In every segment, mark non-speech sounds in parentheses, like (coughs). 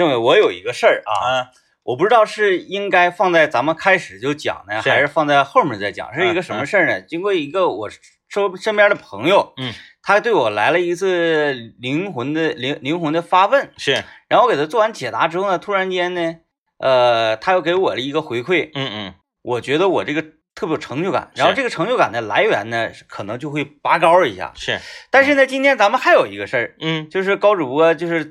政委，我有一个事儿啊，嗯，我不知道是应该放在咱们开始就讲呢，是。还是放在后面再讲。是一个什么事儿呢？经过一个我周身边的朋友，嗯，他对我来了一次灵魂的灵灵魂的发问，是，然后我给他做完解答之后呢，突然间呢，呃，他又给我了一个回馈，嗯嗯，我觉得我这个特别有成就感，然后这个成就感的来源呢，可能就会拔高一下。是，但是呢，今天咱们还有一个事儿，嗯就是高主播就是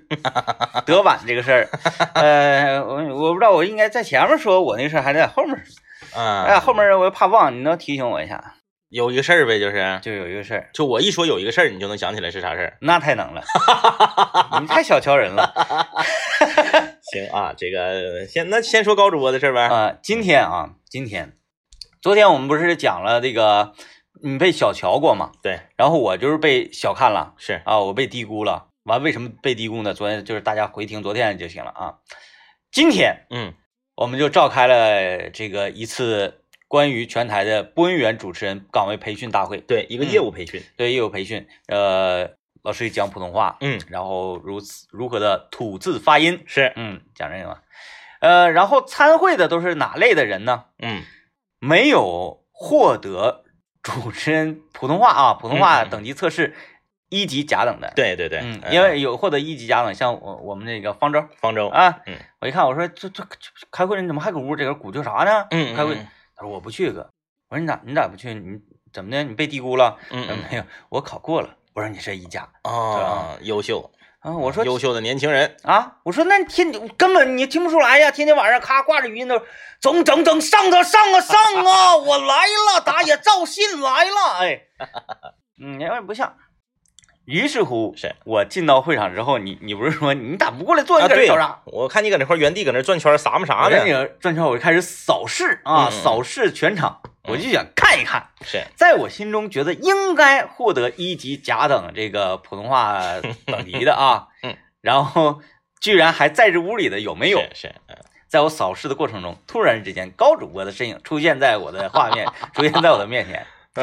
得晚这个事儿，(laughs) 呃，我我不知道我应该在前面说我那事儿，还是在后面说。啊，哎，后面我又怕忘，你能提醒我一下？有一个事儿呗，就是，就有一个事儿，就我一说有一个事儿，你就能想起来是啥事儿。那太能了，(laughs) 你太小瞧人了 (laughs) 行啊，这个先那先说高主播的事儿呗。啊！今天啊，今天，昨天我们不是讲了这个你被小瞧过吗？对，然后我就是被小看了是，啊，我被低估了。完，为什么被低估呢？昨天就是大家回听昨天就行了啊。今天嗯我们就召开了这个一次关于全台的播音员主持人岗位培训大会，对，一个业务培训。对业务培训，呃，老师讲普通话，嗯，然后如此如何的吐字发音，是，嗯，讲这个，呃，然后参会的都是哪类的人呢？嗯没有获得主持人普通话啊，普通话等级测试一级甲等的，，对对对，因为有获得一级甲等，像我我们那个方舟方舟，啊，嗯，我一看我说这这这开会你怎么还搁屋？这个鼓叫啥呢？嗯，开会嗯，他说我不去哥，我说你咋你咋不去？你怎么的？你被低估了？嗯嗯，没有，我考过了。我说你是一甲啊，优秀，啊，我说优秀的年轻人，啊，我说那你天根本你听不出来呀，天天晚上咔挂着语音都整整整上啊上啊上啊，我来了，打野赵信来了，哎，嗯，有点不像。于是乎，是我进到会场之后，你你不是说你咋不过来坐？啊，对你搁这找啥？，我看你搁那块原地搁那转圈儿撒么啥我在那呢？个转圈，我就开始扫视啊，扫视全场，我就想看一看，是，在我心中觉得应该获得一级甲等这个普通话等级的啊，(laughs) 嗯，然后居然还在这屋里的有没有？是在我扫视的过程中，突然之间高主播的身影出现在我的画面，出现在我的面前，(laughs)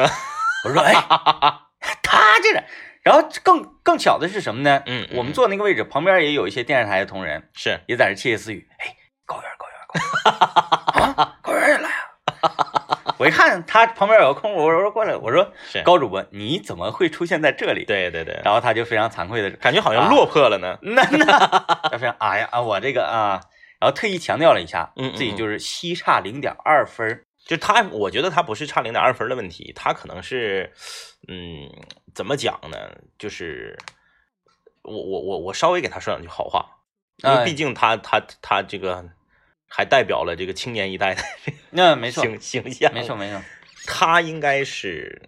我说哎，他这个，然后更更巧的是什么呢？嗯嗯我们坐那个位置旁边也有一些电视台的同仁，是，也在这窃窃私语，哎，高原高原高原啊，高原也来啊！我一看他旁边有个空，我说过来，我说高主播你怎么会出现在这里？，对对对，然后他就非常惭愧的，感觉好像落魄了呢。那那他非常哎呀啊，我这个啊，然后特意强调了一下，嗯嗯自己就是西差零点二分，就他，我觉得他不是差零点二分的问题，他可能是，嗯，怎么讲呢？就是我我我我稍微给他说两句好话，因为哎毕竟他他他这个还代表了这个青年一代的那没错，形形象，没错，没错，他应该是，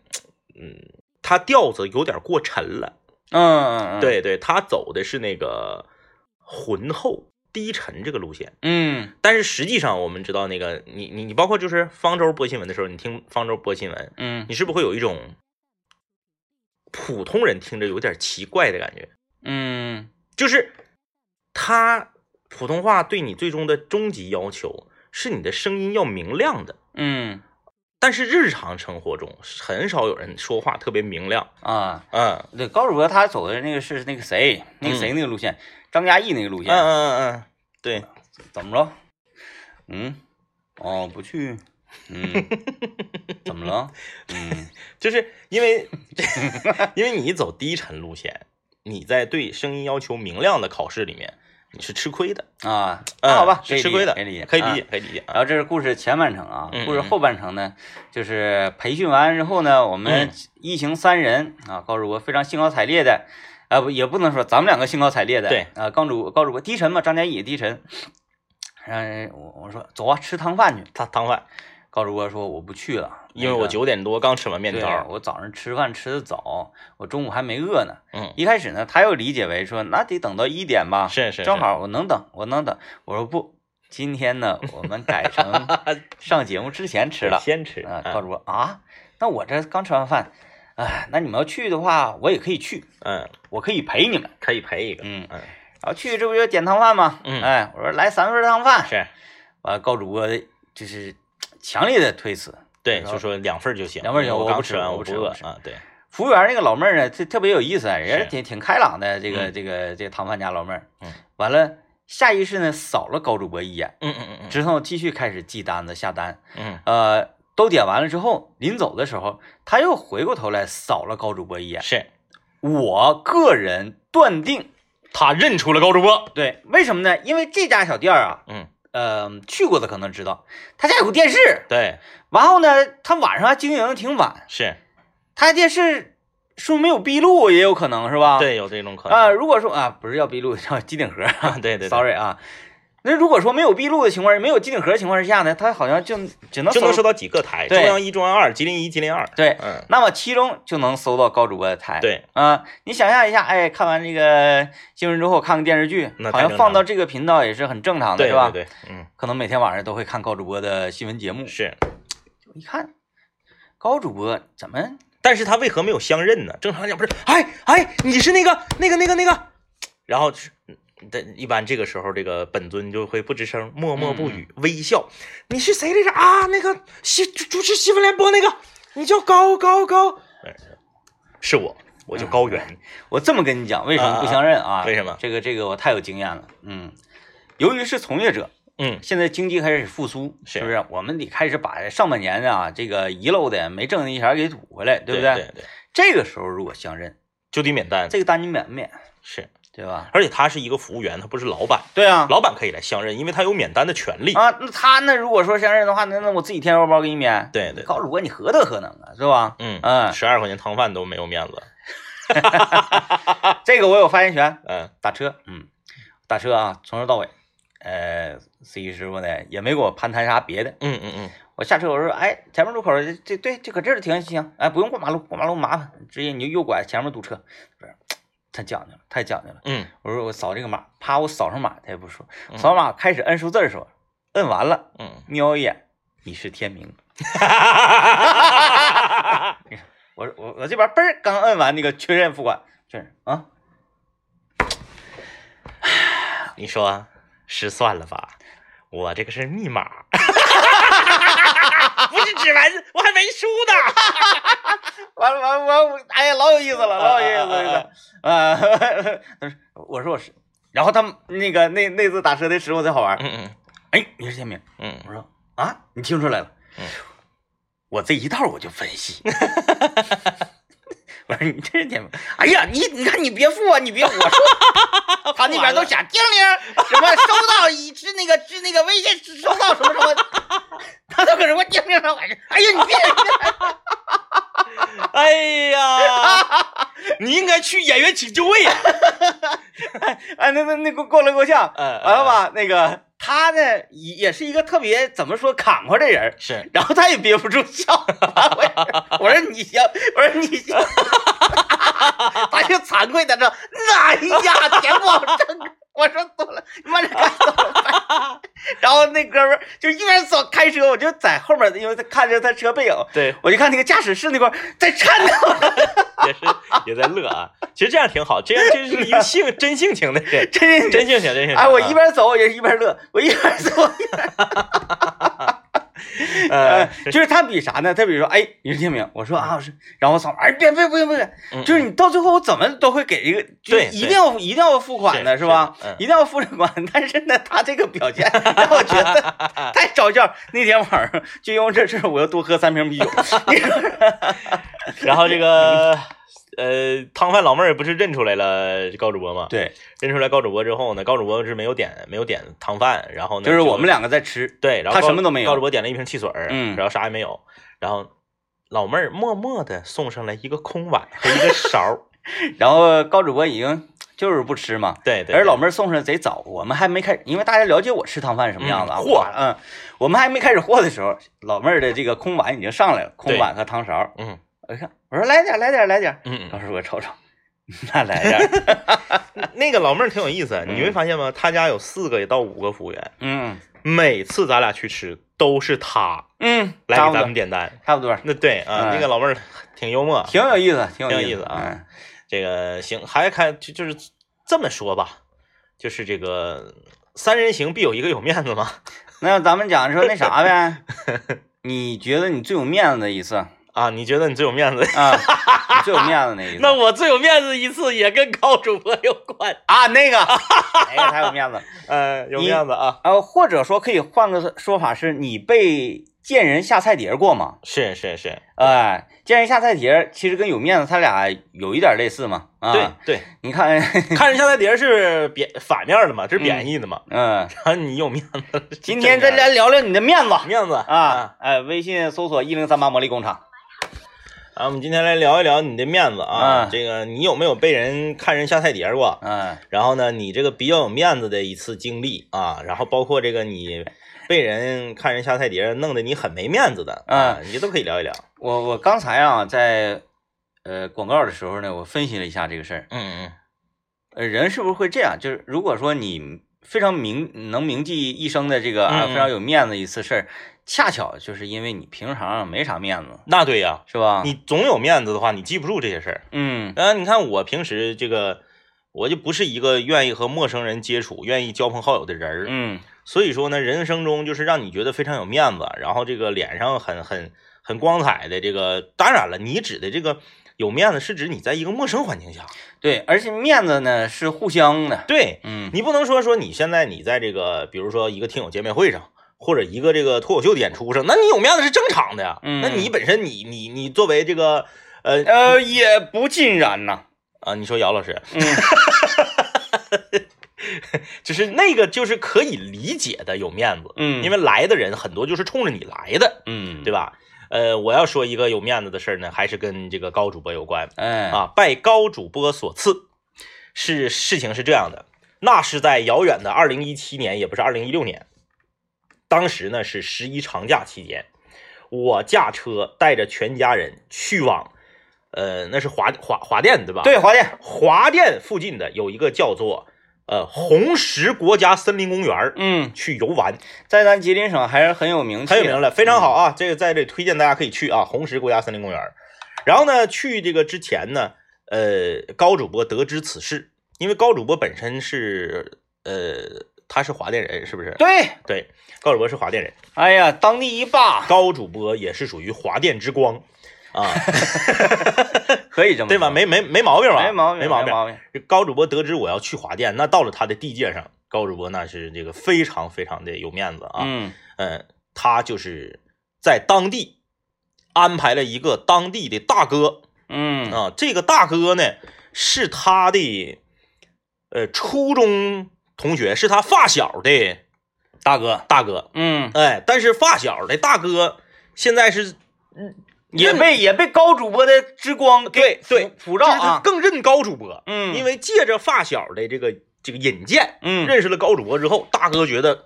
嗯，他调子有点过沉了，嗯嗯嗯，，对对，他走的是那个浑厚低沉这个路线。嗯但是实际上，我们知道那个你你你包括就是方舟播新闻的时候，你听方舟播新闻，嗯你是不是会有一种普通人听着有点奇怪的感觉？嗯就是他普通话对你最终的终极要求是你的声音要明亮的，嗯。但是日常生活中很少有人说话特别明亮。啊，嗯。对，高主播他走的那个是那个谁，那个谁那个路线，张嘉译那个路线，嗯嗯嗯嗯，对，怎么了？嗯，哦，不去。嗯，(laughs) 怎么了？嗯。(laughs) 就是因为 (laughs) 因为你走低沉路线，你在对声音要求明亮的考试里面，你是吃亏的。啊，嗯那好吧，是吃亏的，可以理解，可以理啊解，可以理解。然后这是故事前半程啊，故事后半程呢，就是培训完之后呢，我们嗯。一行三人啊，高主播非常兴高采烈的，啊不也不能说咱们两个兴高采烈的，对啊，高主高主播低沉嘛，张嘉译低沉，嗯，我我说走啊，吃汤饭去，他汤饭，高主播说我不去了，因为我那个九点多刚吃完面条。我早上吃饭吃的早，我中午还没饿呢。嗯，一开始呢，他又理解为说那得等到一点吧，是是，是正好我能等，我能等。我说不，今天呢，我们改成 (laughs) 上节目之前吃了。(laughs) 先吃啊，嗯高主播啊，那我这刚吃完饭，哎，那你们要去的话，我也可以去，嗯，我可以陪你们。可以陪一个。嗯，嗯，然后去这不就点汤饭吗？嗯哎，我说来三份汤饭。是完了，高主播就是强烈的推辞。对，就说两份就行，两份就行我我不吃刚吃完，我我不吃啊。对，服务员那个老妹儿呢，特特别有意思，人家挺挺开朗的，这个嗯这个这个唐饭家老妹儿。嗯，完了下意识呢扫了高主播一眼，嗯嗯嗯嗯之后继续开始记单子下单。嗯呃，都点完了之后，临走的时候，他又回过头来扫了高主播一眼。是我个人断定，他认出了高主播。对，为什么呢？因为这家小店儿啊，嗯，呃，去过的可能知道，他家有个电视，对，然后呢，他晚上还经营的挺晚，是他家电视是不是没有闭路，也有可能是吧？对，有这种可能。啊、如果说啊，不是要闭路，(laughs) 叫机顶盒啊，对对对 sorry 啊。那如果说没有闭路的情况，没有机顶盒的情况之下呢，它好像就只能搜就能收到几个台，中央一、中央二、吉林一、吉林二。对，嗯，那么其中就能搜到高主播的台。对，啊、你想象一下，哎，看完这个新闻之后，看个电视剧好像放到这个频道也是很正常的，对是吧？对对，嗯，可能每天晚上都会看高主播的新闻节目。是。一看，高主播怎么？但是他为何没有相认呢？正常来讲不是，哎哎，你是那个那个那个那个，然后是，的一般这个时候，这个本尊就会不吱声，默默不语，微笑。你是谁来着啊？那个新主主持新闻联播那个，你叫高高高，哎是我，我叫高原。我这么跟你讲，为什么不相认啊？为什么这个这个我太有经验了。嗯，由于是从业者，嗯，现在经济开始复苏，是是不是？我们得开始把上半年啊这个遗漏的没挣的一钱给补回来，对不对对对，这个时候如果相认，就得免单。这个单你免不免？是，对吧？而且他是一个服务员，他不是老板，对啊，老板可以来相认，因为他有免单的权利。啊，那他那如果说相认的话，那那我自己填腰包给你免。对对，高主播你何德何能啊，是吧？嗯嗯十二块钱汤饭都没有面子。(laughs) (laughs) 这个我有发言权。嗯打车，嗯，打车啊，从头到尾，呃司机师傅呢也没给我攀谈啥别的。嗯嗯嗯，我下车我说，哎，前面路口这这对，就搁这儿停行，哎，不用过马路，过马路麻烦，直接你就右拐，前面堵车。不是，太讲究了，太讲究了。嗯我说我扫这个码，啪，我扫上码，他也不说，嗯扫码开始摁数字的时候，摁完了，嗯，瞄一眼，你是天明。(laughs) 我说我我这边嘣儿刚摁完那个确认付款，确认啊，你说失算了吧？我这个是密码，指纹，我还没输呢。(laughs) 完了完了完了，哎呀，老有意思了，老有意思了 (laughs) 啊！他说我说我是，然后他们那个那那次打车的时候才好玩，嗯嗯哎，你是天明？嗯我说啊，你听出来了？嗯我这一道我就分析。我说你这是天明？哎呀，你你看你别付啊，你别我说，他那边都响叮铃，什么收到已知那个知那个微信收到什么什么，他都搁这给我叮铃上喊着，哎呀你别，(laughs) 哎呀，你应该去演员请就位呀。(laughs) 哎那那那给我过来给我像，嗯完了？吧？那个他呢也也是一个特别怎么说坎坷的人，是，然后他也憋不住笑，我 (laughs) 我说你笑，我说你笑，(laughs) 他就惭愧的说，哎呀，钱不好挣。我说走了，你慢点开走了。然后那哥们儿就一边走开车，我就在后面，因为他看着他车背影，对，我就看那个驾驶室那块儿在颤抖。(laughs) 也是也在乐啊。其实这样挺好，这样 (laughs) 这是一个性真性情的人，(laughs) 真真性情，真性情。哎，我一啊边走也是一边乐，我一边走一边 (laughs) 呃呃，就是他比啥呢？他比如说，哎，你是天明，我说啊，我是，然后我嫂子，哎，别别不用不用，嗯就是你到最后我怎么都会给一个，就是对一定要一定要付款的是吧？一定要付这款，但是呢，他这个表现 (laughs) 让我觉得太招笑。那天晚上就因为这事，我又多喝三瓶啤酒。(laughs) 然后这个呃，汤饭老妹儿不是认出来了高主播吗？，对，认出来高主播之后呢，高主播是没有点没有点汤饭，然后呢，就是我们两个在吃，对，然后他高什么都没有高主播点了一瓶汽水，嗯然后啥也没有，然后老妹儿默默的送上来一个空碗和一个勺儿，(laughs) 然后高主播已经就是不吃嘛。对对，而老妹妹儿送上来贼早，我们还没开，因为大家了解我吃汤饭什么样子啊。嗯和嗯，我们还没开始和的时候，老妹儿的这个空碗已经上来了，空碗和汤勺。嗯我一看，我说来点来点来点儿。嗯当时我瞅瞅，那来点 (laughs) 那个老妹儿挺有意思，你会嗯发现吗？他家有四个到五个服务员，嗯每次咱俩去吃都是他嗯，来给咱们点单。差不多，那对啊，嗯那个老妹儿挺幽默，挺有意思，挺挺有意思啊。这个行，还开就就是这么说吧，就是这个三人行必有一个有面子嘛。那咱们讲说那啥呗，(laughs) 你觉得你最有面子的一次？啊，你觉得你最有面子？啊，你最有面子那一次。(laughs) 那我最有面子一次也跟高主播有关，啊，那个，那个，太有面子。(laughs) 呃，有面子啊，呃，或者说可以换个说法，是你被见人下菜碟过吗？是是是，哎，见人下菜碟其实跟有面子，他俩有一点类似嘛。啊，对，对，你看，看人下菜碟是贬反面的嘛，这是贬义的嘛，嗯，然后你有面子，今天咱来聊聊你的面子面子啊，哎，微信搜索一零三八魔力工厂。啊，我们今天来聊一聊你的面子啊，嗯这个你有没有被人看人下菜碟过？嗯然后呢，你这个比较有面子的一次经历啊，然后包括这个你被人看人下菜碟弄得你很没面子的，啊，你都可以聊一聊。我我刚才啊，在呃广告的时候呢，我分析了一下这个事儿。嗯呃，人是不是会这样？就是如果说你非常铭能铭记一生的这个啊嗯嗯非常有面子一次事儿，恰巧就是因为你平常没啥面子，那对呀，是吧？你总有面子的话，你记不住这些事儿。嗯然后你看我平时这个，我就不是一个愿意和陌生人接触、愿意交朋好友的人儿。嗯所以说呢，人生中就是让你觉得非常有面子，然后这个脸上很很很光彩的这个，当然了，你指的这个有面子是指你在一个陌生环境下，对，而且面子呢是互相的。对嗯你不能说说你现在你在这个，比如说一个听友见面会上。或者一个这个脱口秀的演出上，那你有面子是正常的呀。嗯那你本身你你你作为这个呃呃，也不尽然呐。啊，你说姚老师，嗯 (laughs) 就是那个就是可以理解的有面子，嗯，因为来的人很多就是冲着你来的，嗯对吧？呃，我要说一个有面子的事儿呢，还是跟这个高主播有关哎啊。拜高主播所赐，是事情是这样的，那是在遥远的二零一七年，也不是二零一六年，当时呢是十一长假期间，我驾车带着全家人去往，呃，那是华华华电对吧？，对华电，华电附近的有一个叫做呃红石国家森林公园儿嗯，去游玩，在咱吉林省还是很有名气，很有名了，非常好。啊！这个在这里推荐大家可以去啊，红石国家森林公园儿。然后呢，去这个之前呢，呃，高主播得知此事，因为高主播本身是呃，他是华电人，是不是？对，对，高主播是华电人，哎呀，当地一霸，高主播也是属于华电之光啊，(laughs) 可以这么对吧？没没没毛病吧？没毛病，没毛病。毛病。这高主播得知我要去华电，那到了他的地界上，高主播那是这个非常非常的有面子啊。嗯嗯，他就是在当地安排了一个当地的大哥嗯啊，这个大哥呢是他的呃初中同学，是他发小的大哥，大哥，嗯，哎，但是发小的大哥现在是也被也被高主播的之光给对对普普照啊，更认高主播，嗯，因为借着发小的这个这个引荐，嗯。认识了高主播之后，大哥觉得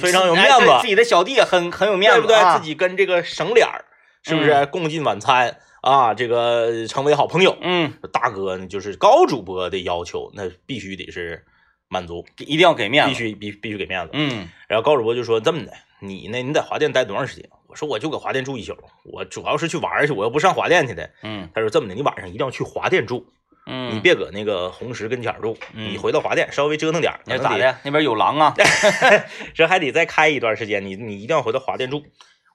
非常有面子。哎自己的小弟也很很有面子，对不对？啊自己跟这个省脸儿，是不是、共进晚餐啊？这个成为好朋友。嗯，大哥呢，就是高主播的要求，那必须得是满足，一定要给面子，必须必必须给面子。嗯然后高主播就说这么的，你呢，你在华电待多长时间？我说我就搁华电住一宿，我主要是去玩去，我又不上华电去的。嗯他说这么的，你晚上一定要去华电住，嗯，你别搁那个红石跟前住，嗯你回到华电稍微折腾点？那咋的？那边有狼啊，(laughs) 这还得再开一段时间，你你一定要回到华电住，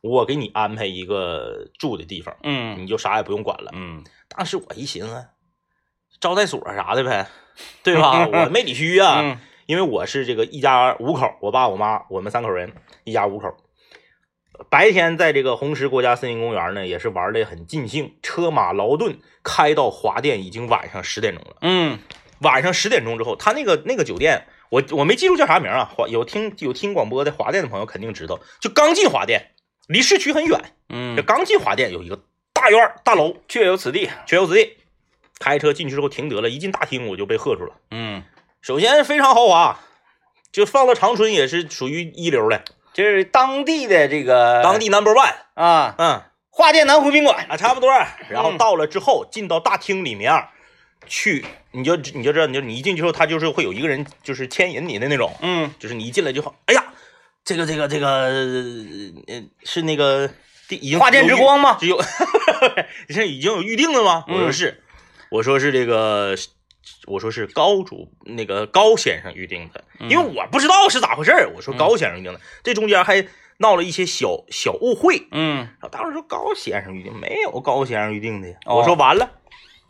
我给你安排一个住的地方，嗯你就啥也不用管了。嗯当时我一寻思，招待所啥的呗，对吧？(laughs) 我没理虚啊，嗯因为我是这个一家五口，我爸我妈我们三口人，一家五口。白天在这个红石国家森林公园呢，也是玩的很尽兴，车马劳顿，开到华电已经晚上十点钟了。嗯晚上十点钟之后，他那个那个酒店，我我没记住叫啥名啊。华有听有听广播的华电的朋友肯定知道，就刚进华电，离市区很远。这嗯，刚进华电有一个大院大楼，确有此地，确有此地。开车进去之后停得了，一进大厅我就被喝住了。嗯，首先非常豪华，就放到长春也是属于一流的，就是当地的这个当地 number one。啊，嗯华电南湖宾馆，啊，差不多。然后到了之后，进到大厅里面去，你就你就知道，你就你一进去之后，他就是会有一个人就是牵引你的那种，嗯就是你一进来就好，哎呀，这个这个这个，呃，是那个已经华电之光吗？只有，你 (laughs) 是已经有预定了吗？我说嗯是，我说是这个，我说是高主那个高先生预定的，因为我不知道是咋回事儿我说高先生预定的，这中间还闹了一些小小误会。嗯，然后当时说高先生预定，没有高先生预定的。哦我说完了，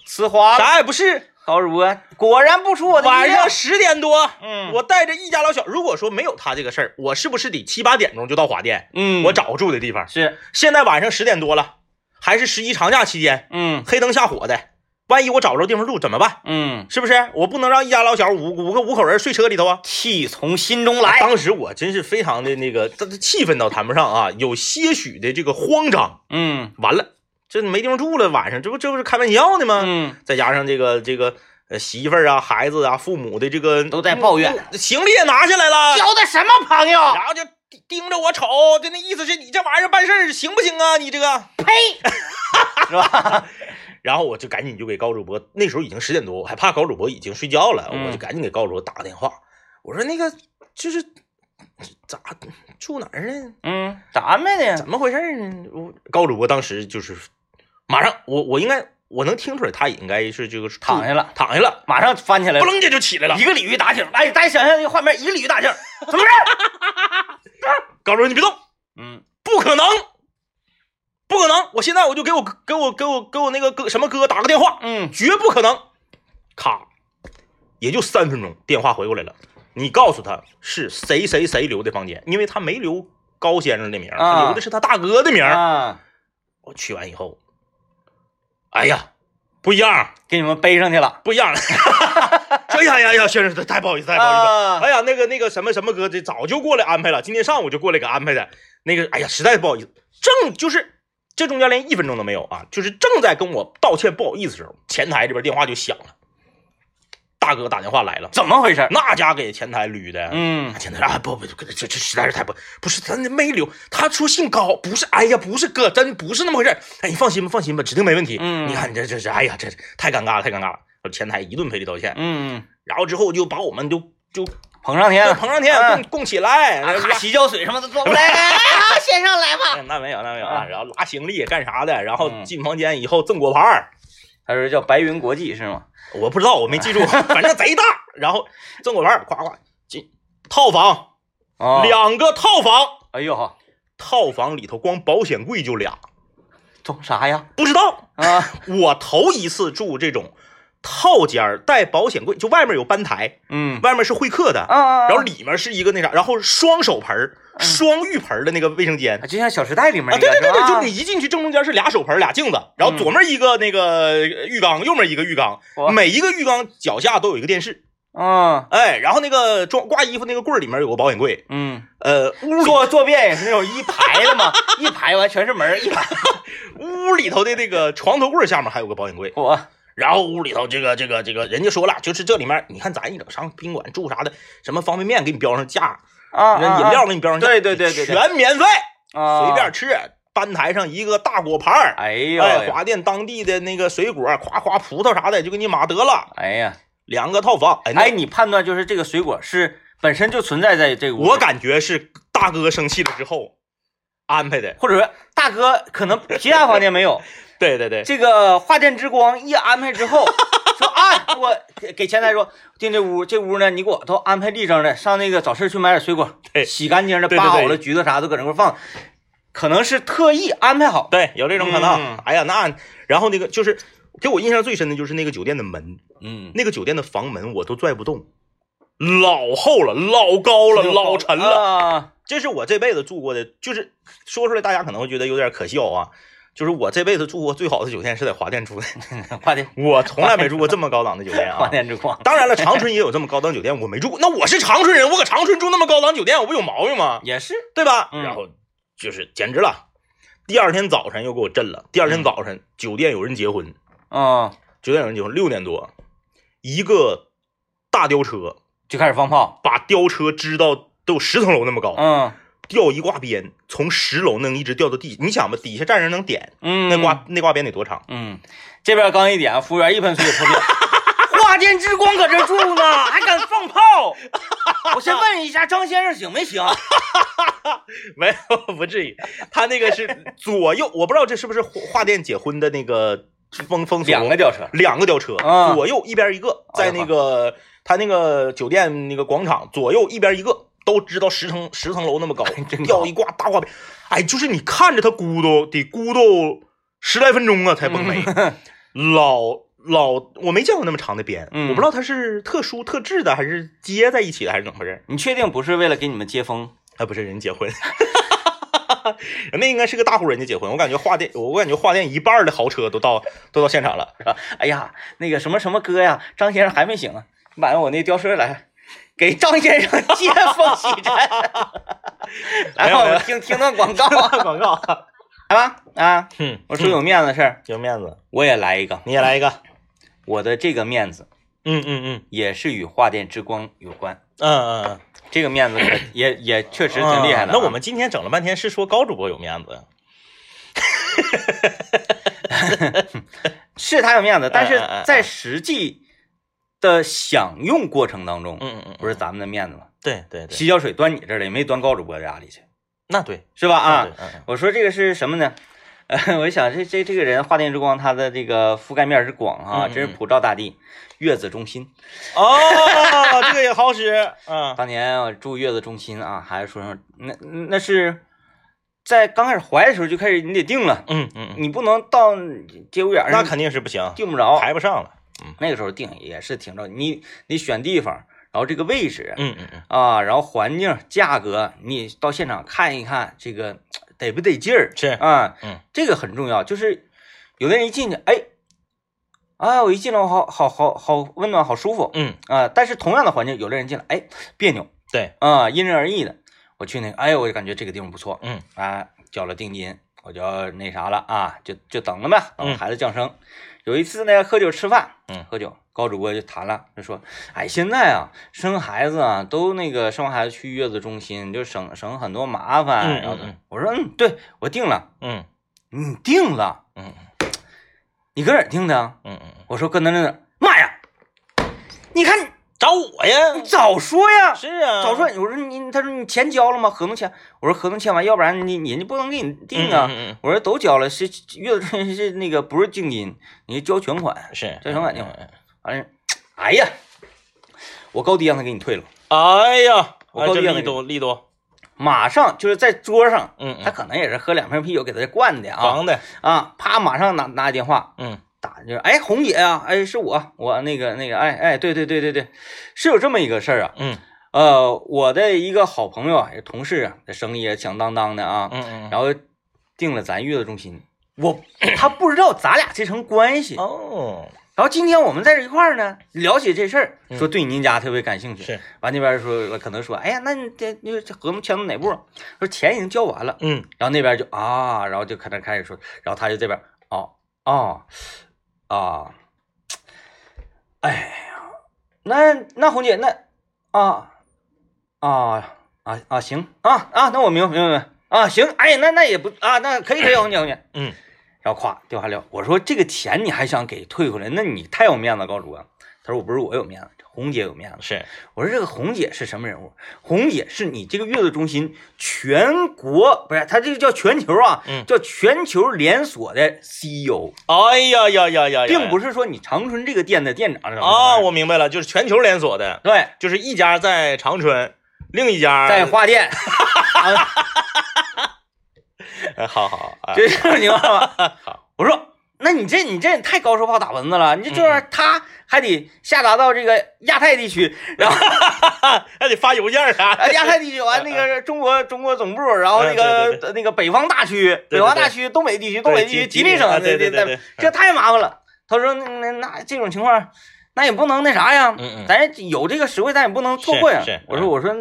呲花了。啥也不是。高主播果然不出我的意料晚上。十点多，嗯我带着一家老小。如果说没有他这个事儿，我是不是得七八点钟就到华店？嗯，我找个住的地方。是，现在晚上十点多了，还是十一长假期间，嗯黑灯瞎火的，万一我找不着地方住怎么办？嗯，是不是？我不能让一家老小五五个五口人睡车里头啊！气从心中来。当时我真是非常的那个，这这气氛倒谈不上啊，有些许的这个慌张。嗯完了，这没地方住了，晚上这不这不是开玩笑呢吗？嗯，再加上这个这个呃媳妇儿啊、孩子啊、父母的这个都在抱怨，嗯行李也拿下来了，交的什么朋友？然后就盯着我瞅，就那意思是你这玩意儿办事儿行不行啊？你这个，呸！(laughs) 是吧？然后我就赶紧就给高主播，那时候已经十点多，我还怕高主播已经睡觉了，嗯我就赶紧给高主播打个电话，我说那个就是咋住哪儿呢？嗯，咋安排的呀？怎么回事呢？我高主播当时就是马上，我我应该我能听出来，他应该是这个躺下了躺下了，马上翻起来了，不楞这就起来了一。个鲤鱼打挺。哎，大家想象一个画面，一个鲤鱼打挺，怎么回事？(laughs) 高主播你别动，嗯不可能，不可能！我现在我就给我给我给我给我那个哥什么哥打个电话，嗯绝不可能。卡，也就三分钟，电话回过来了。你告诉他是谁谁谁留的房间，因为他没留高先生的名儿，他啊留的是他大哥的名。啊，我去完以后，哎呀，不一样，给你们背上去了。不一样了。(laughs) 哎呀呀呀，先生，太不好意思，太不好意思。啊哎呀，那个那个什么什么哥，这早就过来安排了，今天上午就过来给安排的。那个，哎呀，实在不好意思，正就是这中间连一分钟都没有啊，就是正在跟我道歉不好意思的时候，前台这边电话就响了，大哥打电话来了，怎么回事？那家给前台捋的，嗯。前台啊不不，这这这实在是太不不是咱没留，他说姓高，不是，哎呀不是哥，真不是那么回事哎，你放心吧，放心吧，指定没问题。嗯。你看你这这这，哎呀，这太尴尬了，太尴尬了。前台一顿赔礼道歉，嗯，然后之后就把我们就就捧上天捧上天，嗯供供起来，洗脚水什么的做不来，(laughs) 先生来吧。哎 (laughs) 那没有那没有啊啊，然后拉行李干啥的，然后嗯进房间以后赠果盘儿他说叫白云国际是吗？我不知道，我没记住，(laughs) 反正贼大。然后赠果盘儿，夸夸进套房，啊，两个套房，哎呦哈，套房里头光保险柜就俩，装啥呀？不知道。啊，我头一次住这种套间儿带保险柜，就外面有班台，嗯。外面是会客的，啊，然后里面是一个那啥，然后双手盆儿、双浴盆的那个卫生间。啊就像《小时代》里面啊，那个对对对对，就你一进去正中间是俩手盆俩镜子，然后左面一个那个浴缸，右面一个浴缸，每一个浴缸脚下都有一个电视，嗯哎，然后那个装挂衣服那个柜儿里面有个保险柜，嗯，呃，屋里坐坐便也是那种一排的嘛，(laughs) 一排完全是门，一排。(laughs) 屋里头的那个床头柜儿下面还有个保险柜，我然后屋里头这个这个这个人家说了，就是这里面你看咱一整上宾馆住啥的，什么方便面给你标上价，啊，人饮料给你标上价，对对对对对全免费，啊，随便吃。班台上一个大果盘儿，哎呀，哎，华店当地的那个水果，夸夸葡萄啥的就给你码得了，哎呀，两个套房。哎，你判断就是这个水果是本身就存在在这个屋，我感觉是大哥生气了之后安排的。或者说大哥可能其他房间没有，(laughs) 对对对，这个化电之光一安排之后，(laughs) 说啊，我给给前台说订这屋，这屋呢你给我都安排立正的，上那个早市去买点水果，对洗干净的，扒好了，橘子啥都搁那块放，可能是特意安排好。对，有这种可能。嗯哎呀，那然后那个就是给我印象最深的就是那个酒店的门，嗯，那个酒店的房门我都拽不动，老厚了，老高了，老沉了。啊，这是我这辈子住过的，就是说出来大家可能会觉得有点可笑啊。就是我这辈子住过最好的酒店是在华店住的，(laughs) 华电我从来没住过这么高档的酒店啊华啊。电之光当然了，长春也有这么高档酒店，我没住过。那我是长春人，我搁长春住那么高档酒店，我不有毛病吗？也是，对吧？嗯然后就是简直了。第二天早晨又给我震了。第二天嗯早晨，酒店有人结婚，啊，酒店有人结婚，六点多，一个大吊车就开始放炮，把吊车支到都有十层楼那么高，嗯吊一挂鞭，从十楼能一直吊到地。你想吧，底下站人能点，嗯，那挂那挂鞭得多长？嗯，这边刚一点，服务员一喷水泼地，(laughs) 华电之光搁这住呢，还敢放炮？(laughs) 我先问一下张先生行没行？(laughs) 没有，不至于。他那个是左右，我不知道这是不是华华店结婚的那个风风俗。两个吊车，两个吊车，啊左右一边一个，在那个他那个酒店那个广场左右一边一个，都知道十层十层楼那么高 (laughs) 真，高吊一挂大挂鞭，哎，就是你看着他咕嘟得咕嘟十来分钟啊才崩没，老老我没见过那么长的鞭，嗯我不知道它是特殊特制的还是接在一起的还是怎么回事？你确定不是为了给你们接风？啊，不是人结婚。(laughs) 那应该是个大户人家结婚，我感觉画店，我感觉画店一半的豪车都到都到现场了。是吧？哎呀，那个什么什么哥呀，张先生还没醒啊，你把我那吊车来，给张先生接风洗尘。(laughs) 来吧，我们听听段广告。啊，广告，来吧啊！嗯，我说有面子的事儿，有面子，我也来一个。你也来一个。我的这个面子嗯嗯嗯。也是与画电之光有关，嗯嗯嗯，这个面子可 (coughs) 也也确实挺厉害的啊、那我们今天整了半天是说高主播有面子，(laughs) 是他有面子，但是在实际的享用过程当中，嗯嗯嗯，不是咱们的面子吗？对对对，洗脚水端你这儿了，也没端高主播家里去，那对是吧？啊，我说这个是什么呢？呃，(laughs) 我一想这这这个人华电之光，他的这个覆盖面是广啊，真是普照大地。月子中心，哦，(laughs) 这个也好使，嗯当年我住月子中心啊，孩子出生，那那是在刚开始怀的时候就开始，你得定了，嗯嗯，嗯你不能到节骨眼儿上那肯定是不行，定不着。排不上了。那个时候定也是挺着，你你选地方，然后这个位置嗯嗯嗯，啊，然后环境、价格，你到现场看一看，这个得不得劲儿是，啊？嗯，这个很重要。就是有的人一进去，哎，啊，我一进来我好好好好温暖，好舒服嗯啊。但是同样的环境，有的人进来，哎，别扭对，啊，因人而异的。我去那个，哎，我就感觉这个地方不错，嗯啊，交了定金，我就那啥了啊，就就等着呗，等嗯孩子降生。有一次呢，喝酒吃饭，嗯。喝酒，高主播就谈了，就说，哎，现在啊，生孩子啊，都那个生完孩子去月子中心，就省省很多麻烦。然后嗯。我说，嗯，对我定了，嗯。你定了，嗯。你搁哪儿定的？啊？嗯嗯，我说搁那那那，妈呀，你看你找我呀，你早说呀，是啊，早说，我说你，他说你钱交了吗？合同签，我说合同签完，要不然你人家不能给你定啊。嗯嗯我说都交了，是月是那个不是定金，你交全款。嗯，是，这成感定嗯嗯完了，哎呀，我高低让他给你退了，哎呀，我高低让他给多力度，马上就是在桌上，嗯嗯，他可能也是喝两瓶啤酒给他灌的啊防的，啊，啪，马上拿拿电话嗯打，就是哎，红姐啊、哎，是我，我那个那个，哎哎，对对对对对，是有这么一个事儿啊，嗯。呃，我的一个好朋友啊，也同事啊，这生意也响当当的啊，嗯嗯，然后定了咱月子中心，我 (clears throat) 他不知道咱俩这层关系，哦，然后今天我们在这一块儿呢，聊起这事儿，嗯说对您家特别感兴趣，是，完那边说可能说，哎呀，那你这那这合同签到哪步？说钱已经交完了，嗯。然后那边就啊，然后就可能开始说，然后他就这边哦哦啊，哎呀，那那红姐那啊啊啊啊行啊啊，那我明白明白明白啊行，哎那那也不啊那可以可以红姐红姐，嗯，然后咵电话撂，我说这个钱你还想给退回来，那你太有面子，高主播。他说我不是我有面子，红姐有面子。是，我说这个红姐是什么人物？红姐是你这个月子中心全国不是，他这个叫全球啊，嗯叫全球连锁的 CEO，哎呀呀呀呀，并不是是说你长春这个店的店长什么啊，我我明白了，就是全球连锁的，对就是一家在长春，另一家在花店，(laughs) 好好，哎这种情况吧。(laughs) 好，我说。那你这你这也太高手炮打蚊子了！你这这嗯玩意儿，他还得下达到这个亚太地区，然后 (laughs) 还得发邮件啥啊，的，亚太地区完那个中国中国总部，然后那个那个北方大区、北方大区、东北地区、东北地区、吉林省对对对对，这太麻烦了。他说那那那这种情况，那也不能那啥呀，嗯嗯。咱有这个实惠，咱也不能错过呀是是。我说我说，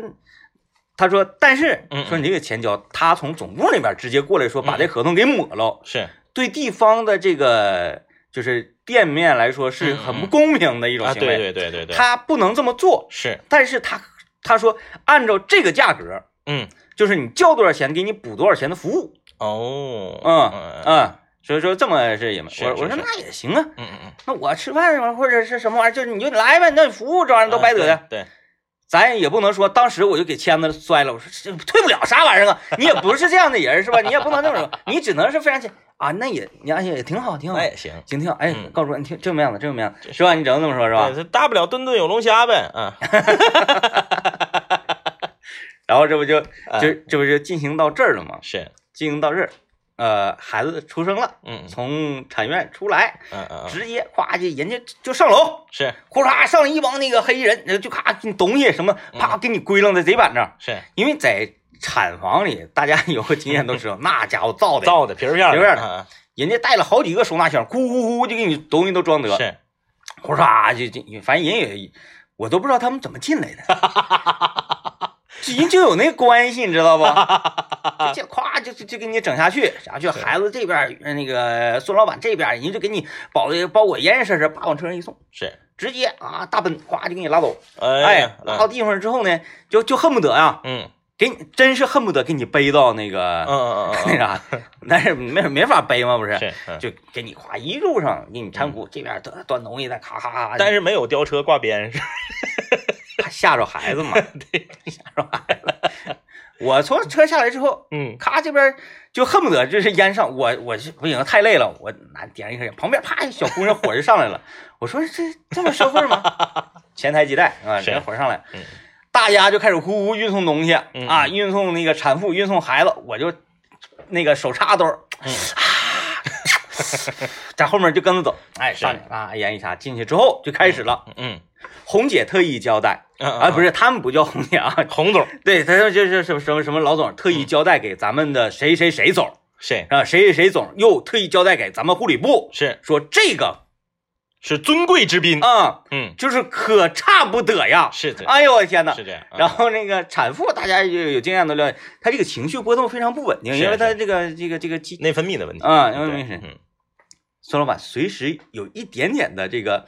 他说但是说你这个钱交，他从总部那边直接过来说把这合同给抹了，是，对地方的这个就是店面来说是很不公平的一种啊，行为，对对对对对，他不能这么做。是，但是他他说按照这个价格，嗯，就是你交多少钱，给你补多少钱的服务，哦，嗯嗯嗯，所以说这么是也没，是是是我我说那也行啊，嗯嗯，那我吃饭嘛或者是什么玩意儿，就是你就来呗，那服务这玩意儿都白得的，啊对，咱也不能说当时我就给签子摔了，我说这退不了啥玩意儿啊，你也不是这样的人是吧？你也不能这么说，你只能是非常亲啊，那也你哎也挺好，挺好。那，也行，行挺好，哎嗯，告诉我你听这么样子，这么样子是吧？你只能这么说，是吧？对，？大不了顿顿有龙虾呗，嗯，(laughs) 然后这不就哎。就这不就进行到这儿了吗？是，进行到这儿，呃，孩子出生了，嗯从产院出来，嗯嗯嗯，直接咵就人家就上楼，是。呼嚓上来一帮那个黑衣人，呃就咔给你东西什么，啪给你归楞在贼板正。是，因为在产房里，大家有个经验都知道，那家伙造的，造的皮儿片儿皮儿片儿的，人家带了好几个收纳箱，咕咕咕就给你东西都装得，嗯是，呼嚓就就，反正人也，我都不知道他们怎么进来的，这人就有那关系，你知道不？就咵就就就给你整下去，下去孩子这边那个孙老板这边儿，人就给你包的包裹严严实实，叭往车上一送，是，直接啊大奔哗就给你拉走。哎拉到地方之后呢，就就恨不得呀，嗯给你真是恨不得给你背到那个、嗯嗯嗯 (laughs) 那啥，但是没没法背嘛，不是？嗯，是，嗯。就给你夸一路上给你搀扶，这边端端东西再，咔咔咔，但是没有吊车挂鞭，是怕吓着孩子嘛，(laughs) 对，吓着孩子。我从车下来之后，嗯。咔这边就恨不得就是烟上，我我是不行，太累了，我拿点上一根烟，旁边啪小姑娘火就上来了，我说这这么社会吗？(laughs) 前台接待啊，是人火上来。嗯，大家就开始呼呼运送东西嗯啊，运送那个产妇，运送孩子，我就那个手插兜儿，嗯。在后面就跟着走，哎，是。上去啊，演一下进去之后就开始了。嗯红姐特意交代嗯啊，不是是他们不叫红姐啊，(laughs) 洪总，对，他说就是什么什么什么老总特意交代给咱们的谁谁谁总是啊，谁谁谁总又特意交代给咱们护理部是。说这个是尊贵之宾，啊，嗯，就是可差不得呀。是的，哎呦我的天呐！是这样，嗯然后那个产妇，大家有有经验都了解，她这个情绪波动非常不稳定，因为她这个这个这个肌内分泌的问题啊，因为。嗯孙老板随时有一点点的这个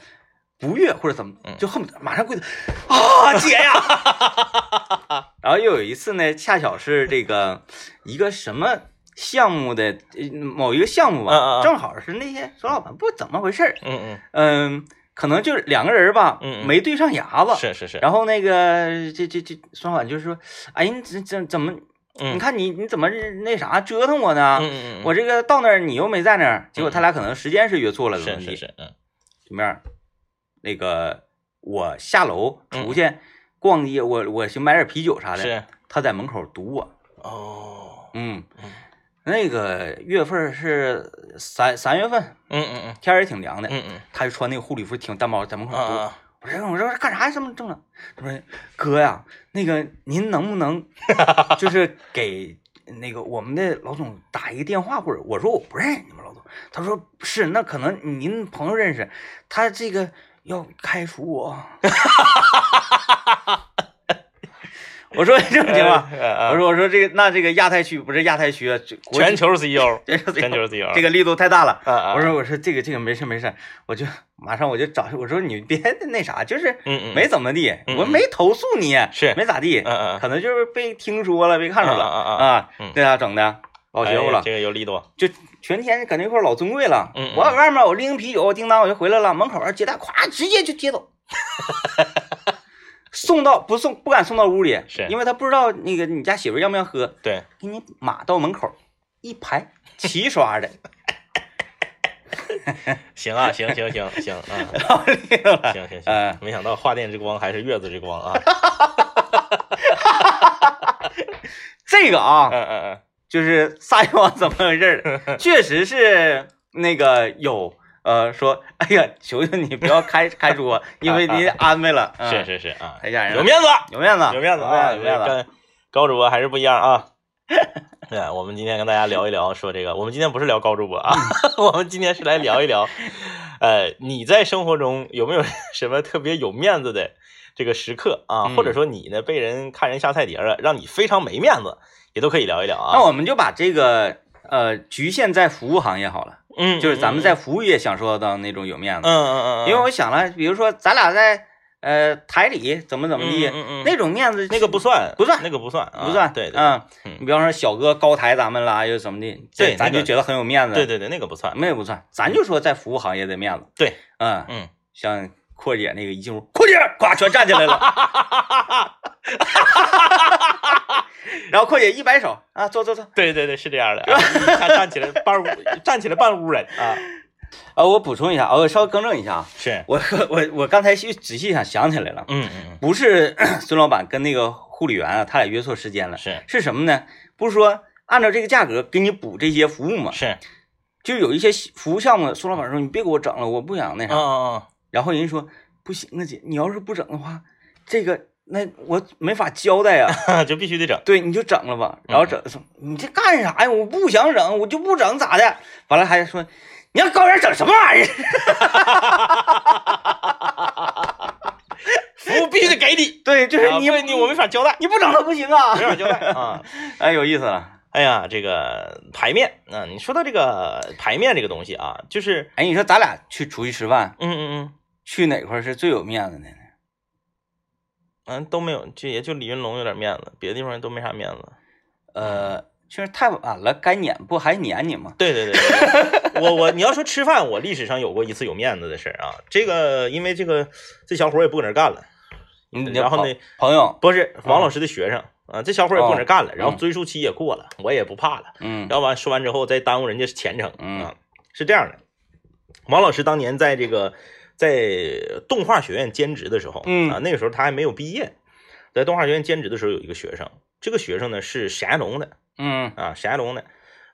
不悦或者怎么嗯，就恨不得马上跪倒啊，姐呀！(laughs) 然后又有一次呢，恰巧是这个一个什么项目的呃某一个项目吧，嗯正好是那些孙老板不怎么回事儿，嗯嗯嗯，可能就是两个人吧没对上牙子，是是是，然后那个这这这孙老板就说，哎，你怎怎怎么？嗯你看你你怎么那啥折腾我呢？我这个到那儿你又没在那儿，结果他俩可能时间是约错了，怎么地？是是是，嗯对面那个我下楼嗯出去逛街，我我寻买点啤酒啥的，是他在门口堵我。哦，嗯嗯，那个月份是三三月份，嗯嗯嗯天儿也挺凉的，嗯嗯他就穿那个护理服，挺单薄，在门口堵我。说我说干啥呀？这么正了？他说哥呀，那个您能不能 (laughs) 就是给那个我们的老总打一个电话，或者我说我不认识你们老总，他说是，那可能您朋友认识，他这个要开除我。(laughs) (laughs) 我说这种情况，我我说我说这个那这个亚太区不是亚太区啊，全球 CEO，(laughs) 全球 CEO，这个力度太大了。我说我说这个这个没事没事，我就马上我就找我说你别 (laughs) 那啥，就是没怎么地，嗯我没投诉你，是没咋地，嗯嗯可能就是被听说了，被看着了啊啊啊整的？把我哎学乎了，这个有力度，就全天搁那块儿老尊贵了。嗯嗯我在外面我拎啤酒，叮当我就回来了，门口儿接待咵直接就接走。送到不送不敢送到屋里，是。因为他不知道那个你家媳妇儿要不要喝，对，给你码到门口一排 (laughs) 齐刷的，(laughs) 行啊，行行行行啊。(laughs) 行行嗯行，没想到画电之光还是月子之光啊，这个啊，嗯嗯嗯，就是撒一网怎么回事儿？确实是那个有呃说，哎呀，求求你不要开开除我，因为你安排了，嗯是是是啊，太吓人了，有面子，有面子，有面子啊，有面子。跟高主播还是不一样啊。对，我们今天跟大家聊一聊，说这个，我们今天不是聊高主播啊，(laughs) 我们今天是来聊一聊，呃，你在生活中有没有 (laughs) 什么特别有面子的这个时刻啊，嗯或者说你呢被人看人下菜碟了，让你非常没面子，也都可以聊一聊啊。那我们就把这个呃局限在服务行业好了，嗯，就是咱们嗯在服务业享受到那种有面嗯子。嗯嗯嗯，因为我想了，比如说咱俩在呃台里怎么怎么地嗯嗯嗯，那种面子那个不算，不算。那个不算，啊不算，对对嗯。嗯，你比方说小哥高抬咱们了，又怎么的，对咱就觉得很有面子。对对对，那个不算，那个不算，咱就说在服务行业的面子。对，嗯，嗯，像阔姐那个一进屋，阔姐呱全站起来了，(laughs) 然后阔姐一摆手啊，坐坐坐，对对对，是这样的，啊他站起来半屋，站起来半屋人啊，啊，我补充一下，啊，我稍微更正一下啊，是，我我我刚才细仔细想想起来了，嗯嗯不是孙老板跟那个护理员啊，他俩约错时间了嗯，，是是什么呢？不是说按照这个价格给你补这些服务吗？是，就有一些服务项目，孙老板说你别给我整了，我不想那嗯啥。嗯然后人家说不行啊姐，你要是不整的话，这个那我没法交代呀、嗯，就必须得整，对，你就整了吧。然后整说你这干啥呀？我不想整，我就不整咋的？完了还说你让高原整什么玩意儿？服务必须得给你，(laughs) 对，就是啊你、不你我没法交代，你不整它不行啊没。法交代啊。(laughs) 哎，有意思了。哎呀，这个排面，啊，你说到这个排面这个东西啊，就是，哎，你说咱俩去出去吃饭，嗯嗯嗯去哪块是最有面子的呢？嗯，都没有，就也就李云龙有点面子，别的地方都没啥面子。呃，就是太晚了，该撵不还撵你吗？对对对对，我我你要说吃饭，我历史上有过一次有面子的事儿啊。这个因为这个这小伙儿也不搁那干了，嗯然后呢，朋友，不是王老师的学生啊，这小伙儿也不搁那干了，然后嗯追溯期也过了，我也不怕了。嗯然后完说完之后再耽误人家前程嗯啊，是这样的。王老师当年在这个在动画学院兼职的时候，嗯啊，那个时候他还没有毕业，在动画学院兼职的时候有一个学生，这个学生呢是沈崖龙的嗯啊，沈崖龙的，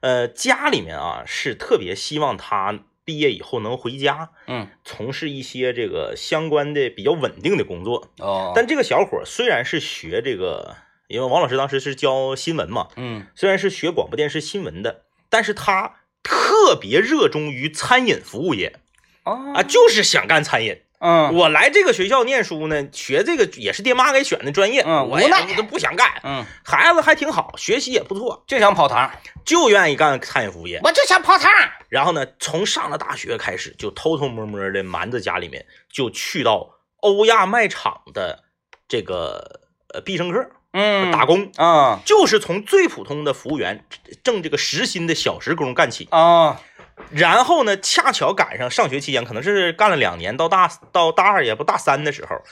呃，家里面啊是特别希望他毕业以后能回家，嗯从事一些这个相关的比较稳定的工作。哦，但这个小伙虽然是学这个，因为王老师当时是教新闻嘛，嗯虽然是学广播电视新闻的，但是他特别热衷于餐饮服务业哦啊，就是想干餐饮。嗯我来这个学校念书呢，学这个也是爹妈给选的专业，嗯我也无奈不不想干。嗯，孩子还挺好，学习也不错，就想跑堂，就愿意干餐饮服务业。我就想跑堂。然后呢，从上了大学开始，就偷偷摸摸的瞒着家里面，就去到欧亚卖场的这个呃必胜客嗯，打工，啊就是从最普通的服务员挣这个时薪的小时工干起。啊然后呢，恰巧赶上上学期间，可能是干了两年，到大到大二也不大三的时候，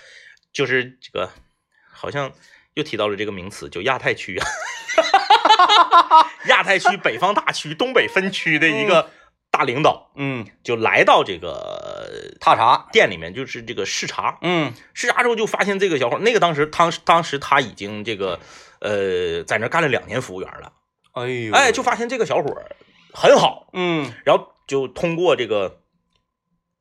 就是这个好像又提到了这个名词，叫亚太区啊，(laughs) 亚太区北方大区东北分区的一个大领导，嗯，就来到这个踏茶，店里面，就是这个视察。嗯。视察之后就发现这个小伙，那个当时当时当时他已经这个呃在那干了两年服务员了，哎呦。哎，就发现这个小伙儿很好，嗯。然后就通过这个，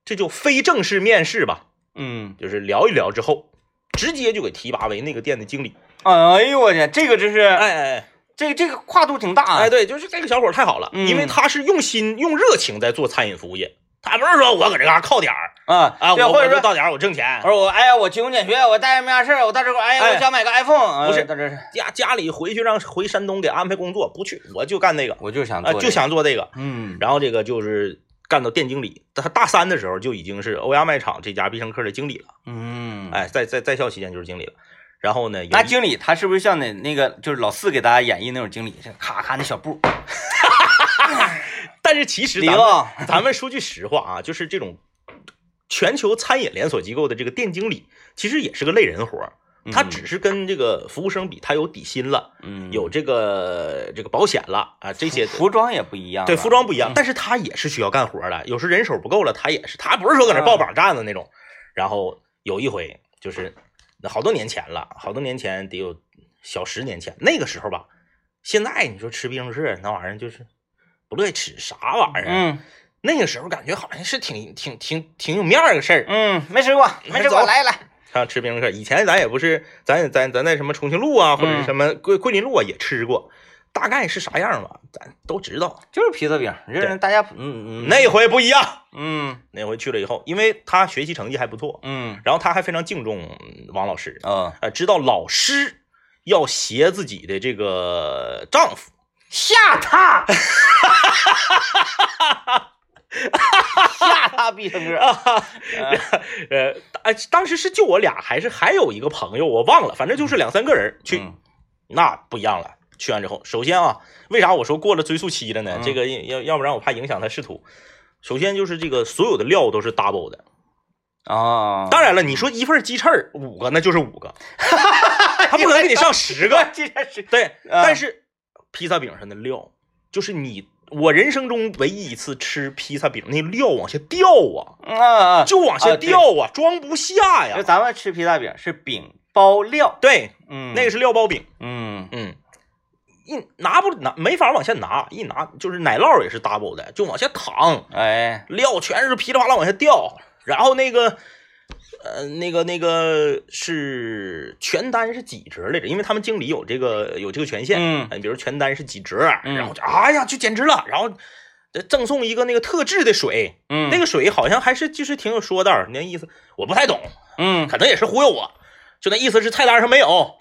这就非正式面试吧，嗯，就是聊一聊之后，直接就给提拔为那个店的经理。哎呦我天，这个真是，哎哎这个这个跨度挺大啊。哎，对，就是这个小伙太好了，嗯。因为他是用心用热情在做餐饮服务业，他不是说我搁这嘎靠点儿啊啊，对，我或者说。我到点儿我挣钱我。说我哎呀，我勤工俭学，我待没啥事儿，我到这块儿，哎呀，哎我想买个 iPhone，不是到这是，家家里回去让回山东给安排工作，不去，我就干这个，我就想啊，就想做这个。嗯，然后这个就是干到店经理，他大三的时候就已经是欧亚卖场这家必胜客的经理了。嗯，哎，在在在校期间就是经理了。然后呢，那经理他是不是像那那个就是老四给大家演绎那种经理，是咔咔那小步，(laughs) 但是其实离咱们，(laughs) 咱们说句实话啊，就是这种全球餐饮连锁机构的这个店经理，其实也是个累人活儿。他嗯只是跟这个服务生比，他有底薪了，嗯有这个这个保险了啊，这些服装也不一样，对服装不一样嗯，但是他也是需要干活的。有时人手不够了，他也是，他不是说搁那抱膀站的那种。然后有一回就是那好多年前了，好多年前得有小十年前，那个时候吧，现在你说吃必胜客那玩意儿就是不乐意吃，啥玩意儿？嗯那个时候感觉好像是挺挺挺挺有面儿个事儿。嗯，没吃过，没吃过，走来来，上吃必胜客，以前咱也不是，咱咱咱在什么重庆路啊，或者什么桂桂林路啊也吃过，大概是啥样吧，咱都知道。就是披萨饼，这对人大家嗯嗯那回不一样，嗯那回去了以后，因为他学习成绩还不错，嗯然后他还非常敬重王老师，啊，呃，知道老师要携自己的这个丈夫，下榻，下榻必胜客啊，呃，当当时是就我俩，还是还有一个朋友，我忘了，反正就是两三个人去，嗯那不一样了。去完之后，首先啊，为啥我说过了追溯期了呢？嗯这个要要不然我怕影响他仕途。首先就是这个所有的料都是 double 的，啊，当然了，你说一份鸡翅儿五个，那就是五个，(laughs) 他不可能给你上十个。对，啊但是披萨饼上的料，就是你我人生中唯一一次吃披萨饼，那料往下掉啊，嗯啊啊，就往下掉啊，装不下呀就呀。咱们吃披萨饼是饼包料，对，嗯，那个是料包饼，嗯嗯，一拿不拿没法往下拿，一拿就是奶酪也是 double 的，就往下淌，哎料全是噼里啪啦往下掉，然后那个。呃，那个那个是全单是几折来着？因为他们经理有这个有这个权限，嗯。你，比如全单是几折，嗯然后就哎呀就简直了，然后呃赠送一个那个特制的水，嗯。那个水好像还是就是挺有说道儿，那意思我不太懂，嗯。可能也是忽悠我，就那意思是菜单上没有，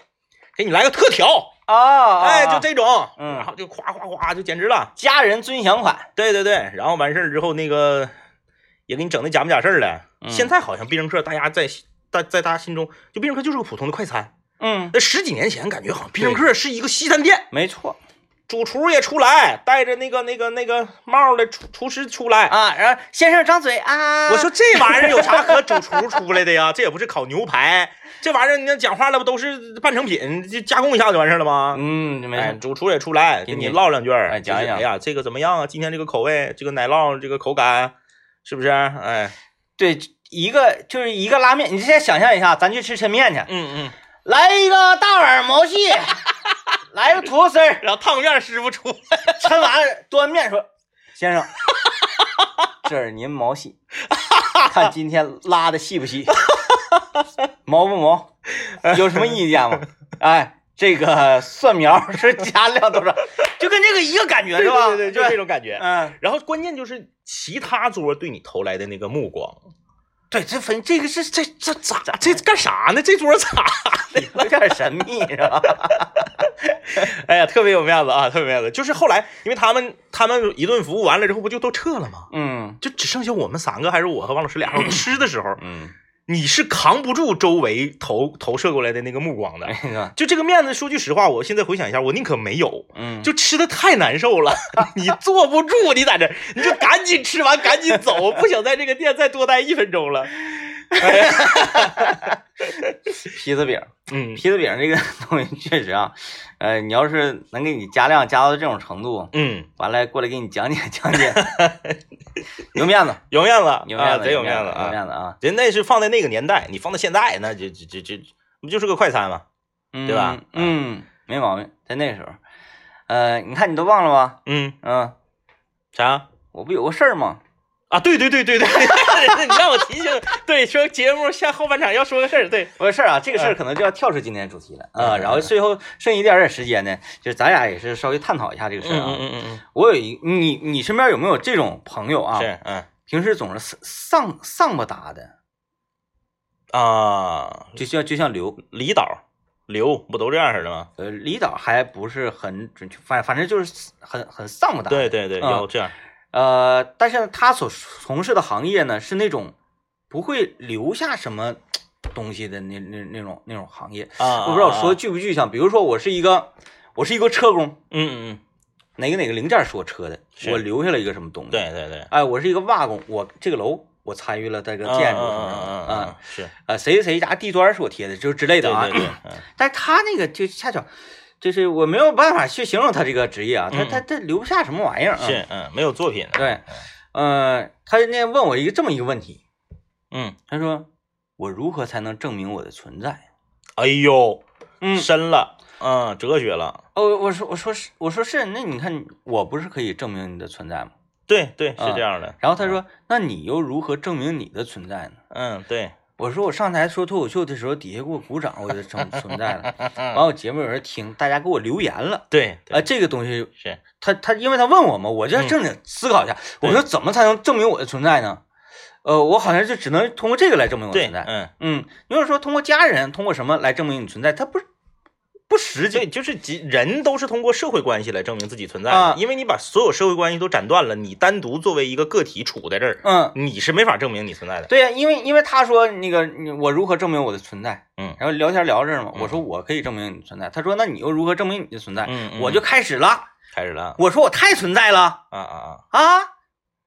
给你来个特调，啊，哎，啊就这种，嗯。然后就夸夸夸就简直了，家人尊享款，对对对，然后完事儿之后那个也给你整的假不假事儿了，嗯现在好像必胜客大家在在在大家心中，就必胜客就是个普通的快餐，嗯，那十几年前感觉好像必胜客是一个西餐店，没错主厨也出来，戴着那个那个那个帽的厨厨师出来。啊，然后先生张嘴啊，我说这玩意儿有啥可主厨出来的呀？这也不是烤牛排，这玩意儿你那讲话了不都是半成品，就加工一下就完事儿了吗？嗯，没哎，主厨也出来给你跟你唠两句儿，哎讲一讲哎呀，这个怎么样啊？今天这个口味，这个奶酪这个口感是不是？哎，对，一个就是一个拉面，你现在想象一下，咱去吃抻面去，嗯嗯。来一个大碗毛细，(laughs) 来个土豆丝儿，然后烫面师傅出来，抻完了 (laughs) 端面说，先生，(laughs) 这是您毛细，看今天拉的细不细，毛不毛，有什么意见吗？哎。这个蒜苗是加量多少？就跟这个一个感觉是吧？对对对，就这种感觉。嗯，然后关键就是其他桌对你投来的那个目光，对，这分这个是这这咋这干啥呢？这桌咋 (laughs) 的？有点神秘是吧？(laughs) 哎呀，特别有面子啊，特别有面子。就是后来，因为他们他们一顿服务完了之后，不就都撤了吗？嗯就只剩下我们三个，还是我和王老师俩人吃的时候，嗯，你是扛不住周围投投射过来的那个目光的。就这个面子，说句实话，我现在回想一下，我宁可没有。嗯，就吃的太难受了，(laughs) 你坐不住，你在这，你就赶紧吃完，赶紧走，不想在这个店再多待一分钟了。(laughs) 披萨饼，嗯披萨饼这个东西确实啊，呃，你要是能给你加量加到这种程度，嗯，完了过来给你讲解讲解 (laughs) (laughs) 有面子，有面子，啊，有面子，贼有面子有！面子啊，人那是放在那个年代，你放到现在，那就就就就不就是个快餐吗？嗯对吧嗯，没毛病，在那时候，呃，你看你都忘了吧？嗯，嗯，啥？我不有个事儿吗？啊，对对对对对，你让我提醒，对，说节目下后半场要说个事儿，对，我有事儿啊，这个事儿可能就要跳出今天的主题了啊。嗯然后最后剩一点点时间呢，就是咱俩也是稍微探讨一下这个事儿啊。嗯嗯嗯我有一你你身边有没有这种朋友啊？是，嗯平时总是丧丧丧不达的，啊，就像就像刘李导刘不都这样似的吗？呃李导还不是很准确，反反正就是很很丧不达。对，对对，嗯有这样，呃，但是呢，他所从事的行业呢是那种不会留下什么东西的那那那种那种行业。啊，我不知道我说啊的具不具象，比如说我是一个我是一个车工，嗯嗯哪个哪个零件是我车的，我留下了一个什么东西。嗯，，对对对，哎，我是一个瓦工，我这个楼我参与了这个建筑什么什么嗯是，啊，谁谁家地砖是我贴的，就是之类的啊。对对对，(laughs) 嗯但是他那个就恰巧，就是我没有办法去形容他这个职业啊，他嗯他他留不下什么玩意儿啊。是，嗯，没有作品，对，呃，他那天问我一个这么一个问题，嗯，他说我如何才能证明我的存在？哎呦，嗯，深了，嗯，哲学了，哦，我说我说是我说是，那你看我不是可以证明你的存在吗？对对，是啊这样的，然后他说，那你又如何证明你的存在呢？嗯，对，我说我上台说脱口秀的时候，底下给我鼓掌，我就存 (laughs) 存在了。完，我节目有人听，大家给我留言了。对，啊，对，这个东西，是，他他因为他问我嘛，我就要正经思考一下，我说怎么才能证明我的存在呢？呃，我好像就只能通过这个来证明我的，存在。嗯，嗯，你要是说通过家人，通过什么来证明你存在，他不不实际。就是几人都是通过社会关系来证明自己存在啊的，因为你把所有社会关系都斩断了，你单独作为一个个体处在这儿，嗯，你是没法证明你存在的。对呀、因为因为他说那个你我如何证明我的存在？嗯然后聊天聊着嘛，嗯我说我可以证明你存在。他说那你又如何证明你的存在？嗯，嗯我就开始了，开始了，我说我太存在了啊啊啊，啊！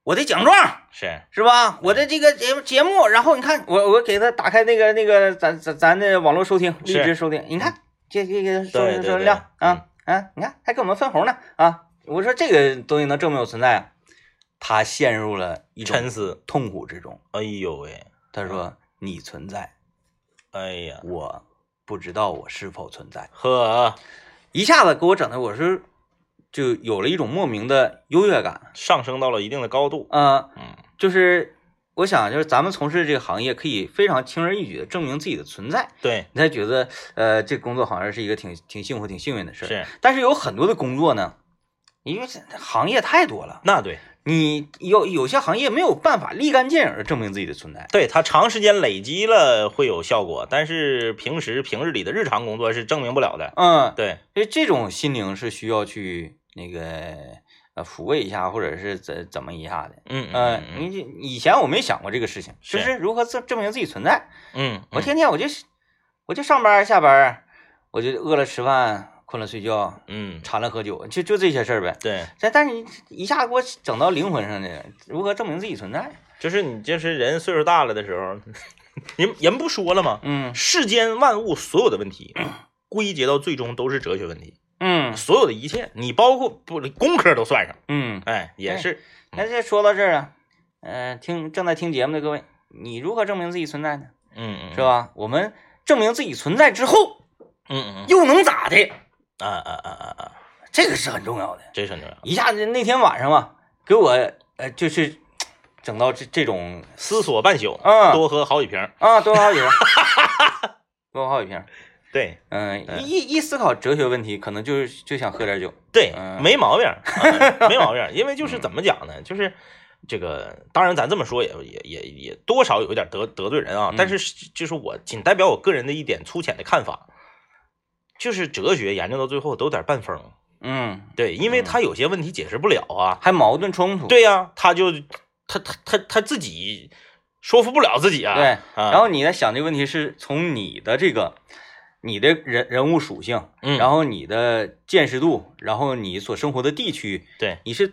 我的奖状是，是吧？我的这个节目节目，然后你看我我给他打开那个那个咱咱咱的网络收听，荔枝收听，你看这这个收收听量嗯啊啊，你看还给我们分红呢啊！我说这个东西能证明我存在啊，他陷入了一种沉思。痛苦之中。哎呦喂，他说：“你存在，哎呀，我不知道我是否存在。呵，”一下子给我整的，我是就有了一种莫名的优越感。上升到了一定的高度。呃，嗯就是我想，就是咱们从事这个行业，可以非常轻而易举的证明自己的存在，对，你才觉得呃，这工作好像是一个挺挺幸福、挺幸运的事儿。是，但是有很多的工作呢，因为这行业太多了，那对，你有有些行业没有办法立竿见影的证明自己的存在。对它长时间累积了会有效果，但是平时平日里的日常工作是证明不了的。嗯，对，所以这种心灵是需要去那个呃抚慰一下，或者是怎怎么一下的。嗯呃嗯，嗯你这以前我没想过这个事情，就是是如何证证明自己存在。嗯，我天天我就我就上班下班，我就饿了吃饭，困了睡觉，嗯，馋了喝酒，就就这些事儿呗。对，但但是你一下给我整到灵魂上的，如何证明自己存在？就是你就是人岁数大了的时候，(laughs) 人人不说了吗？嗯世间万物所有的问题，(clears throat) 归结到最终都是哲学问题。嗯所有的一切，你包括不工科都算上，嗯。哎，也是，那这说到这儿啊，呃，听正在听节目的各位，你如何证明自己存在呢？嗯嗯，是？吧？我们证明自己存在之后，嗯嗯又能咋的？啊啊啊啊啊，这个是很重要的。这是很重要。一下子那天晚上嘛，给我呃就是整到这这种思索半宿，嗯多喝好几瓶。啊，多喝好几瓶，(laughs) 多喝好几瓶。对嗯，嗯一一思考哲学问题，可能就是就想喝点酒。对，嗯没毛病，(laughs) 啊没毛病。因为就是怎么讲呢？就是这个，当然咱这么说也也也也多少有一点得得罪人啊。嗯但是就是我仅代表我个人的一点粗浅的看法，就是哲学研究到最后都有点半疯。嗯，对，因为他有些问题解释不了啊。还矛盾冲突。对呀、他就他他他他自己说服不了自己啊。对，啊、然后你在想这个问题是从你的这个你的人人物属性，嗯，然后你的见识度，然后你所生活的地区，对，你是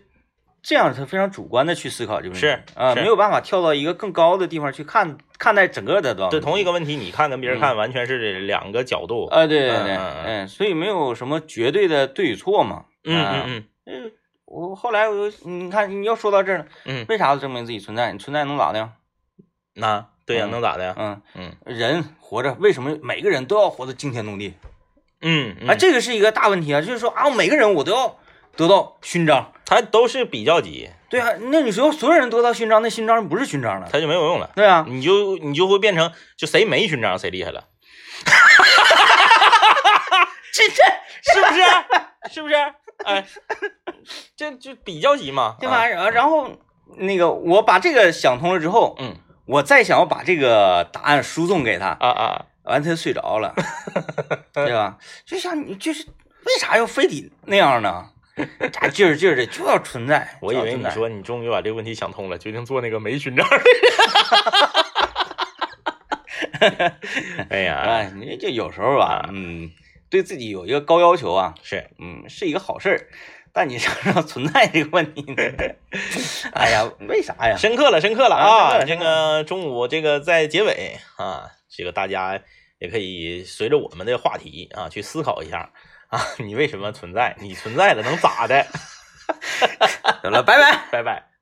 这样是非常主观的去思考这个问题，是啊，是没有办法跳到一个更高的地方去看看待整个的。对同一个问题，你看跟别人看完全是两个角度。啊，对对对，嗯所以没有什么绝对的对与错嘛。嗯啊嗯嗯，我后来我就你看你要说到这儿了，嗯嗯，为啥要证明自己存在？你存在能咋的？那对呀、嗯能咋的呀？嗯，嗯人活着为什么每个人都要活得惊天动地？嗯，嗯啊，这个是一个大问题啊，就是说啊，每个人我都要得到勋章。他都是比较级，对啊，那你说所有人得到勋章，那勋章不是勋章了？他就没有用了。对啊，你就你就会变成，就谁没勋章谁厉害了，(laughs) 这这 (laughs) 是不是？是不是？哎，(laughs) 这就比较级嘛，对吧？然后那个我把这个想通了之后，嗯我再想要把这个答案输送给他，啊啊，完他就睡着了，(laughs) 对吧？就像你就是为啥要非得那样呢？咋劲儿劲儿的就要存在？我以为你说你终于把这个问题想通了，决定做那个没勋章。(laughs) 哎呀，哎，你这有时候吧，嗯，对自己有一个高要求啊，是，嗯，是一个好事儿。但你身上存在这个问题呢？(laughs) 哎呀，为啥呀？深刻了，深刻了啊这个中午这个在结尾啊，这个大家也可以随着我们的话题啊去思考一下啊，你为什么存在？你存在了能咋的？(laughs) 好了，拜拜。拜拜。